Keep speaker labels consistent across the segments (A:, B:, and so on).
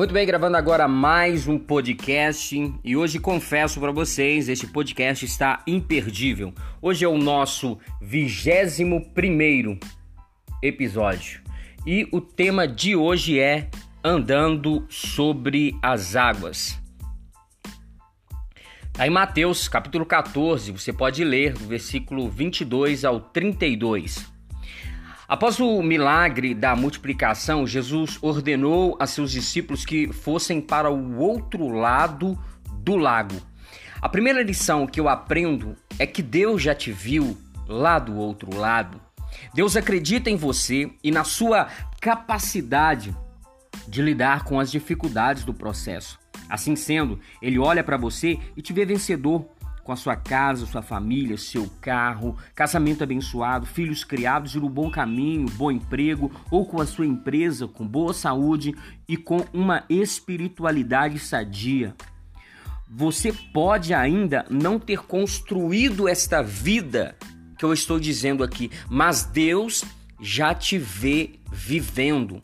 A: Muito bem, gravando agora mais um podcast e hoje confesso para vocês, este podcast está imperdível. Hoje é o nosso vigésimo primeiro episódio e o tema de hoje é andando sobre as águas. Tá em Mateus capítulo 14, você pode ler do versículo 22 ao 32. Após o milagre da multiplicação, Jesus ordenou a seus discípulos que fossem para o outro lado do lago. A primeira lição que eu aprendo é que Deus já te viu lá do outro lado. Deus acredita em você e na sua capacidade de lidar com as dificuldades do processo. Assim sendo, ele olha para você e te vê vencedor com a sua casa, sua família, seu carro, casamento abençoado, filhos criados no bom caminho, bom emprego, ou com a sua empresa com boa saúde e com uma espiritualidade sadia. Você pode ainda não ter construído esta vida que eu estou dizendo aqui, mas Deus já te vê vivendo.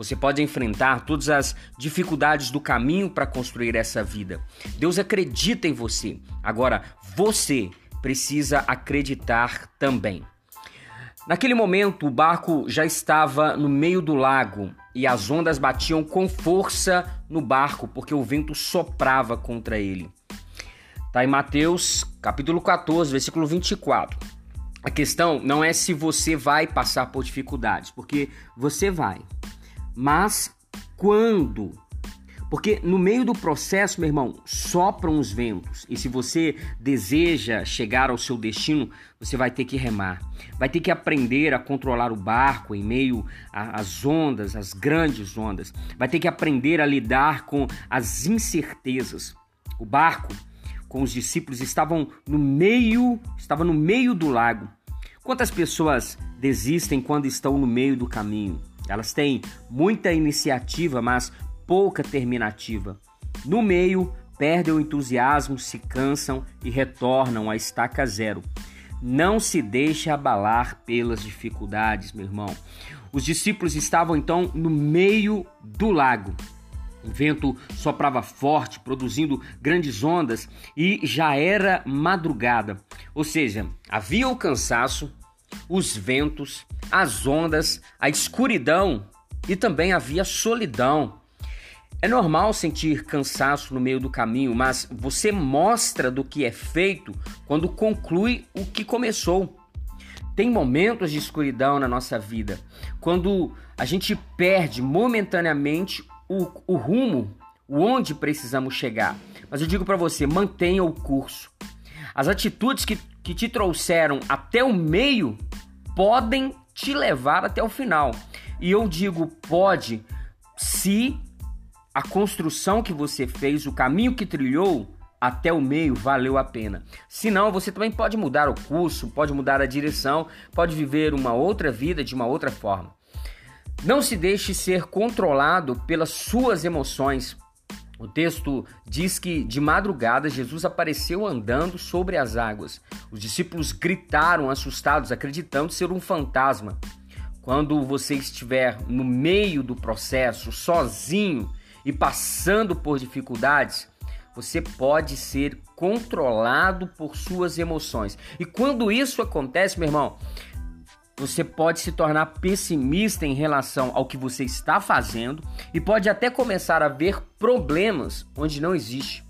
A: Você pode enfrentar todas as dificuldades do caminho para construir essa vida. Deus acredita em você. Agora, você precisa acreditar também. Naquele momento, o barco já estava no meio do lago e as ondas batiam com força no barco porque o vento soprava contra ele. Está em Mateus, capítulo 14, versículo 24. A questão não é se você vai passar por dificuldades, porque você vai. Mas quando? Porque no meio do processo, meu irmão, sopram os ventos. E se você deseja chegar ao seu destino, você vai ter que remar. Vai ter que aprender a controlar o barco em meio às ondas, às grandes ondas. Vai ter que aprender a lidar com as incertezas. O barco com os discípulos estavam no meio, estava no meio do lago. Quantas pessoas desistem quando estão no meio do caminho? Elas têm muita iniciativa, mas pouca terminativa. No meio, perdem o entusiasmo, se cansam e retornam à estaca zero. Não se deixe abalar pelas dificuldades, meu irmão. Os discípulos estavam então no meio do lago. O vento soprava forte, produzindo grandes ondas, e já era madrugada. Ou seja, havia o cansaço, os ventos, as ondas, a escuridão e também havia solidão. É normal sentir cansaço no meio do caminho, mas você mostra do que é feito quando conclui o que começou. Tem momentos de escuridão na nossa vida, quando a gente perde momentaneamente o, o rumo, onde precisamos chegar. Mas eu digo para você, mantenha o curso. As atitudes que, que te trouxeram até o meio podem te levar até o final. E eu digo pode se a construção que você fez, o caminho que trilhou até o meio valeu a pena. Se não, você também pode mudar o curso, pode mudar a direção, pode viver uma outra vida de uma outra forma. Não se deixe ser controlado pelas suas emoções, o texto diz que de madrugada Jesus apareceu andando sobre as águas. Os discípulos gritaram assustados, acreditando ser um fantasma. Quando você estiver no meio do processo, sozinho e passando por dificuldades, você pode ser controlado por suas emoções. E quando isso acontece, meu irmão, você pode se tornar pessimista em relação ao que você está fazendo e pode até começar a ver problemas onde não existe.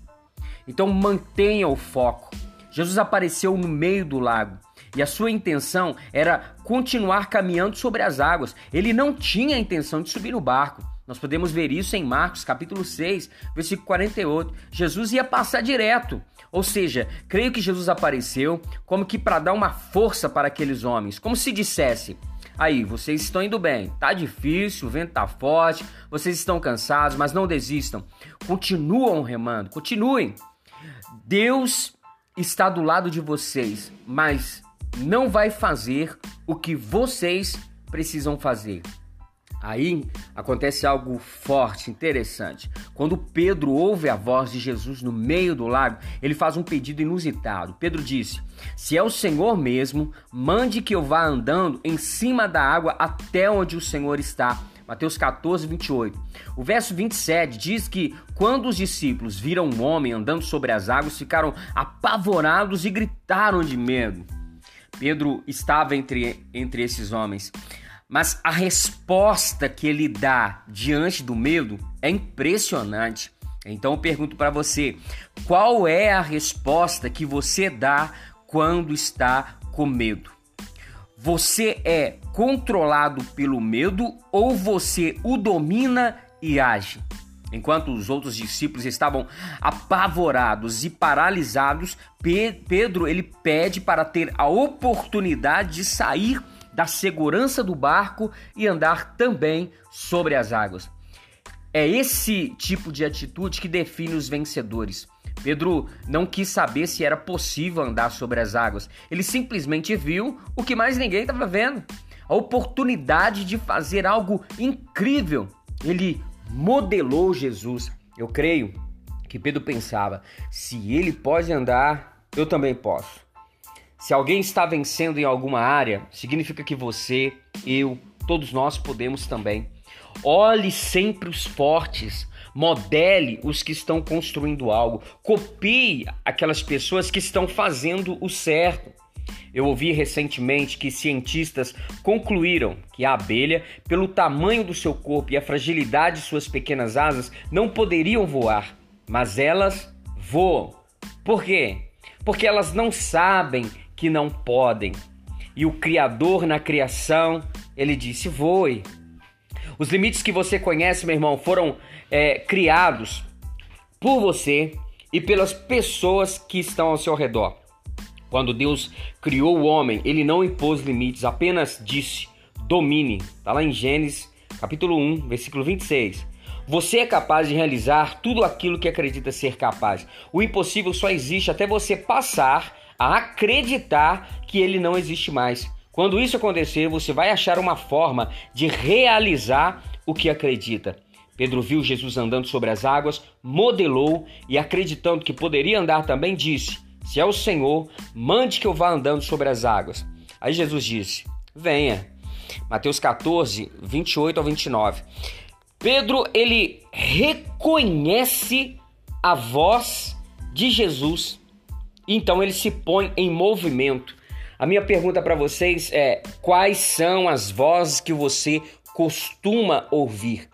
A: Então mantenha o foco. Jesus apareceu no meio do lago e a sua intenção era continuar caminhando sobre as águas. Ele não tinha a intenção de subir no barco. Nós podemos ver isso em Marcos capítulo 6, versículo 48. Jesus ia passar direto. Ou seja, creio que Jesus apareceu como que para dar uma força para aqueles homens, como se dissesse: Aí, vocês estão indo bem, tá difícil, o vento tá forte, vocês estão cansados, mas não desistam. Continuam remando, continuem. Deus está do lado de vocês, mas não vai fazer o que vocês precisam fazer. Aí acontece algo forte, interessante. Quando Pedro ouve a voz de Jesus no meio do lago, ele faz um pedido inusitado. Pedro disse: Se é o Senhor mesmo, mande que eu vá andando em cima da água até onde o Senhor está. Mateus 14, 28. O verso 27 diz que quando os discípulos viram um homem andando sobre as águas, ficaram apavorados e gritaram de medo. Pedro estava entre, entre esses homens. Mas a resposta que ele dá diante do medo é impressionante. Então eu pergunto para você: qual é a resposta que você dá quando está com medo? Você é controlado pelo medo ou você o domina e age? Enquanto os outros discípulos estavam apavorados e paralisados, Pedro ele pede para ter a oportunidade de sair da segurança do barco e andar também sobre as águas. É esse tipo de atitude que define os vencedores. Pedro não quis saber se era possível andar sobre as águas. Ele simplesmente viu o que mais ninguém estava vendo. A oportunidade de fazer algo incrível. Ele modelou Jesus. Eu creio que Pedro pensava: se ele pode andar, eu também posso. Se alguém está vencendo em alguma área, significa que você, eu, todos nós podemos também. Olhe sempre os fortes, modele os que estão construindo algo, copie aquelas pessoas que estão fazendo o certo. Eu ouvi recentemente que cientistas concluíram que a abelha, pelo tamanho do seu corpo e a fragilidade de suas pequenas asas, não poderiam voar, mas elas voam. Por quê? Porque elas não sabem que não podem. E o Criador na criação, ele disse: voe. Os limites que você conhece, meu irmão, foram é, criados por você e pelas pessoas que estão ao seu redor. Quando Deus criou o homem, ele não impôs limites, apenas disse: domine. Está lá em Gênesis, capítulo 1, versículo 26. Você é capaz de realizar tudo aquilo que acredita ser capaz. O impossível só existe até você passar a acreditar que ele não existe mais. Quando isso acontecer, você vai achar uma forma de realizar o que acredita. Pedro viu Jesus andando sobre as águas, modelou e, acreditando que poderia andar também, disse: Se é o Senhor, mande que eu vá andando sobre as águas. Aí Jesus disse: Venha. Mateus 14, 28 ao 29. Pedro, ele reconhece a voz de Jesus, então ele se põe em movimento. A minha pergunta para vocês é: quais são as vozes que você costuma ouvir?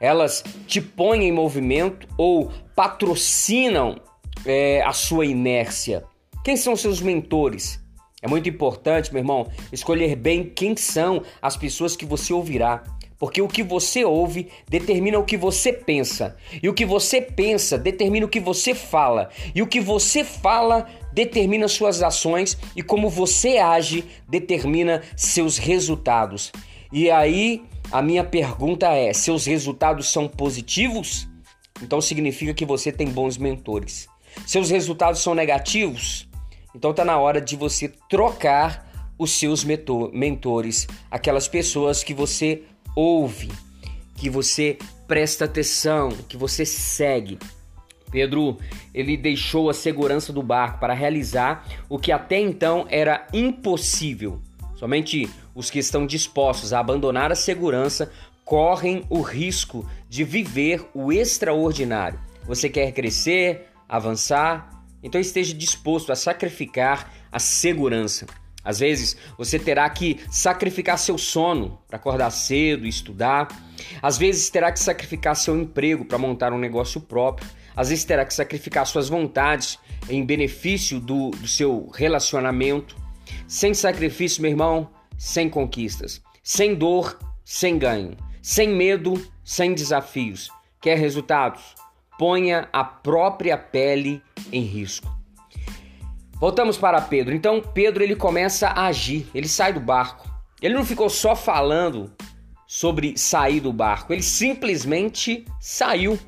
A: Elas te põem em movimento ou patrocinam é, a sua inércia? Quem são seus mentores? É muito importante, meu irmão, escolher bem quem são as pessoas que você ouvirá. Porque o que você ouve determina o que você pensa. E o que você pensa determina o que você fala. E o que você fala determina suas ações. E como você age determina seus resultados. E aí a minha pergunta é: seus resultados são positivos? Então significa que você tem bons mentores. Seus resultados são negativos? Então está na hora de você trocar os seus mentores, aquelas pessoas que você ouve, que você presta atenção, que você segue. Pedro, ele deixou a segurança do barco para realizar o que até então era impossível. Somente os que estão dispostos a abandonar a segurança correm o risco de viver o extraordinário. Você quer crescer, avançar? Então esteja disposto a sacrificar a segurança. Às vezes você terá que sacrificar seu sono para acordar cedo e estudar. Às vezes terá que sacrificar seu emprego para montar um negócio próprio. Às vezes terá que sacrificar suas vontades em benefício do, do seu relacionamento. Sem sacrifício, meu irmão, sem conquistas. Sem dor, sem ganho. Sem medo, sem desafios. Quer resultados? Ponha a própria pele em risco. Voltamos para Pedro. Então Pedro ele começa a agir, ele sai do barco. Ele não ficou só falando sobre sair do barco, ele simplesmente saiu.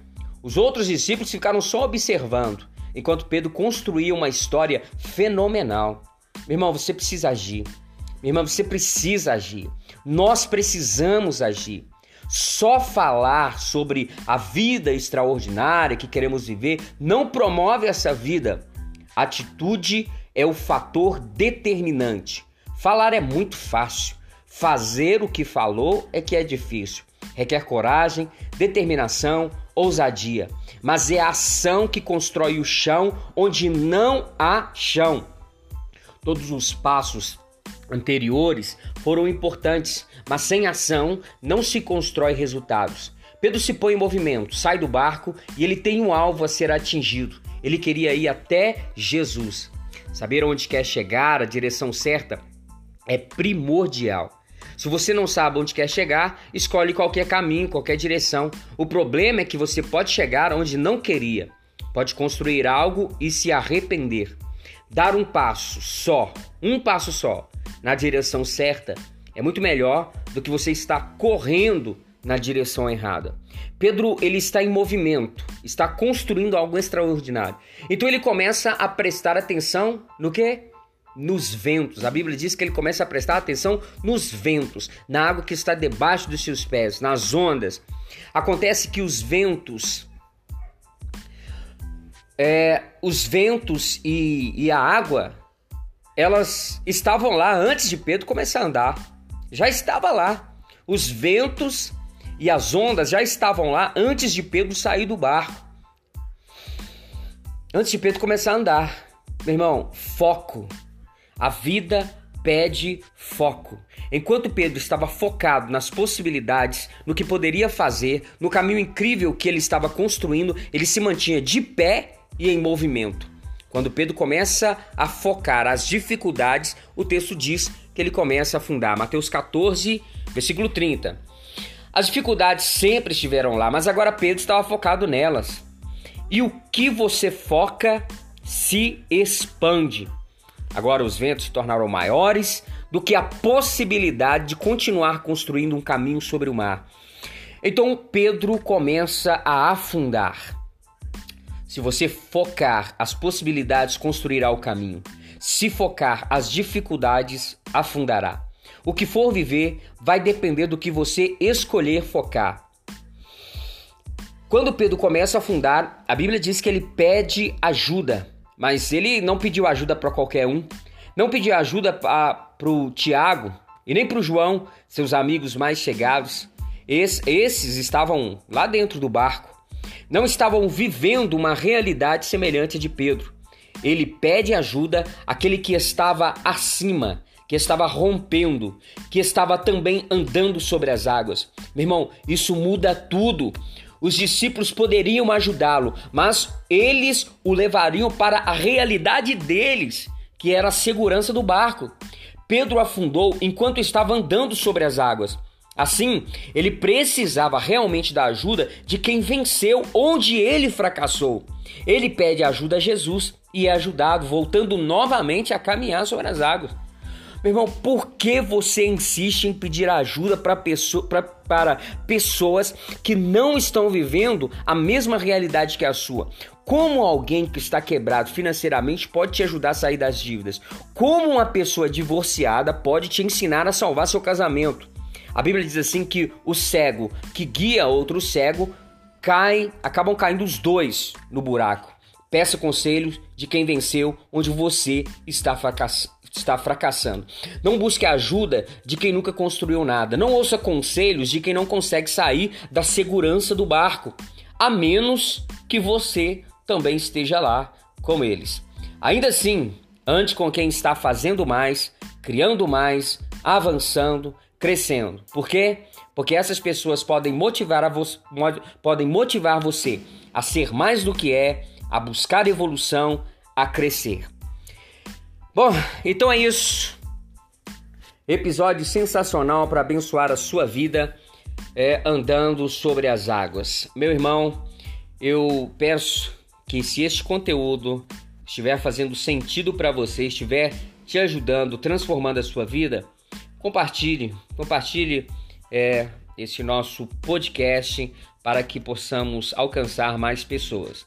A: Os outros discípulos ficaram só observando, enquanto Pedro construía uma história fenomenal. Meu irmão, você precisa agir. Meu irmão, você precisa agir. Nós precisamos agir. Só falar sobre a vida extraordinária que queremos viver não promove essa vida. Atitude é o fator determinante. Falar é muito fácil, fazer o que falou é que é difícil. requer coragem, determinação, ousadia. Mas é a ação que constrói o chão onde não há chão. Todos os passos anteriores foram importantes, mas sem ação não se constrói resultados. Pedro se põe em movimento, sai do barco e ele tem um alvo a ser atingido. Ele queria ir até Jesus. Saber onde quer chegar, a direção certa, é primordial. Se você não sabe onde quer chegar, escolhe qualquer caminho, qualquer direção. O problema é que você pode chegar onde não queria. Pode construir algo e se arrepender. Dar um passo só, um passo só, na direção certa é muito melhor do que você estar correndo na direção errada. Pedro ele está em movimento, está construindo algo extraordinário. Então ele começa a prestar atenção no que? nos ventos. A Bíblia diz que ele começa a prestar atenção nos ventos, na água que está debaixo dos seus pés, nas ondas. Acontece que os ventos, é, os ventos e, e a água, elas estavam lá antes de Pedro começar a andar. Já estava lá. Os ventos e as ondas já estavam lá antes de Pedro sair do barco. Antes de Pedro começar a andar. Meu irmão, foco. A vida pede foco. Enquanto Pedro estava focado nas possibilidades, no que poderia fazer, no caminho incrível que ele estava construindo, ele se mantinha de pé e em movimento. Quando Pedro começa a focar as dificuldades, o texto diz que ele começa a afundar. Mateus 14, versículo 30. As dificuldades sempre estiveram lá, mas agora Pedro estava focado nelas. E o que você foca se expande. Agora os ventos se tornaram maiores do que a possibilidade de continuar construindo um caminho sobre o mar. Então Pedro começa a afundar. Se você focar as possibilidades, construirá o caminho. Se focar as dificuldades, afundará. O que for viver vai depender do que você escolher focar. Quando Pedro começa a afundar, a Bíblia diz que ele pede ajuda. Mas ele não pediu ajuda para qualquer um. Não pediu ajuda para o Tiago e nem para o João, seus amigos mais chegados. Es, esses estavam lá dentro do barco. Não estavam vivendo uma realidade semelhante de Pedro. Ele pede ajuda àquele que estava acima, que estava rompendo, que estava também andando sobre as águas. Meu irmão, isso muda tudo. Os discípulos poderiam ajudá-lo, mas eles o levariam para a realidade deles, que era a segurança do barco. Pedro afundou enquanto estava andando sobre as águas. Assim, ele precisava realmente da ajuda de quem venceu onde ele fracassou. Ele pede ajuda a Jesus e é ajudado, voltando novamente a caminhar sobre as águas. Meu irmão, por que você insiste em pedir ajuda para pessoa, para pessoas que não estão vivendo a mesma realidade que a sua? Como alguém que está quebrado financeiramente pode te ajudar a sair das dívidas? Como uma pessoa divorciada pode te ensinar a salvar seu casamento? A Bíblia diz assim que o cego que guia outro cego cai, acabam caindo os dois no buraco. Peça conselhos de quem venceu onde você está fracassando está fracassando. Não busque ajuda de quem nunca construiu nada. Não ouça conselhos de quem não consegue sair da segurança do barco, a menos que você também esteja lá com eles. Ainda assim, ande com quem está fazendo mais, criando mais, avançando, crescendo. Por quê? Porque essas pessoas podem motivar, a vo podem motivar você a ser mais do que é, a buscar evolução, a crescer. Bom, então é isso. Episódio sensacional para abençoar a sua vida é, andando sobre as águas. Meu irmão, eu peço que se este conteúdo estiver fazendo sentido para você, estiver te ajudando, transformando a sua vida, compartilhe, compartilhe é, esse nosso podcast para que possamos alcançar mais pessoas.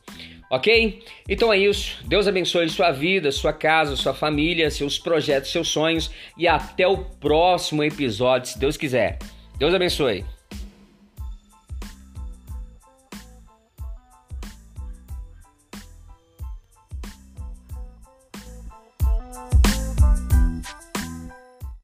A: Ok? Então é isso. Deus abençoe sua vida, sua casa, sua família, seus projetos, seus sonhos e até o próximo episódio, se Deus quiser. Deus abençoe.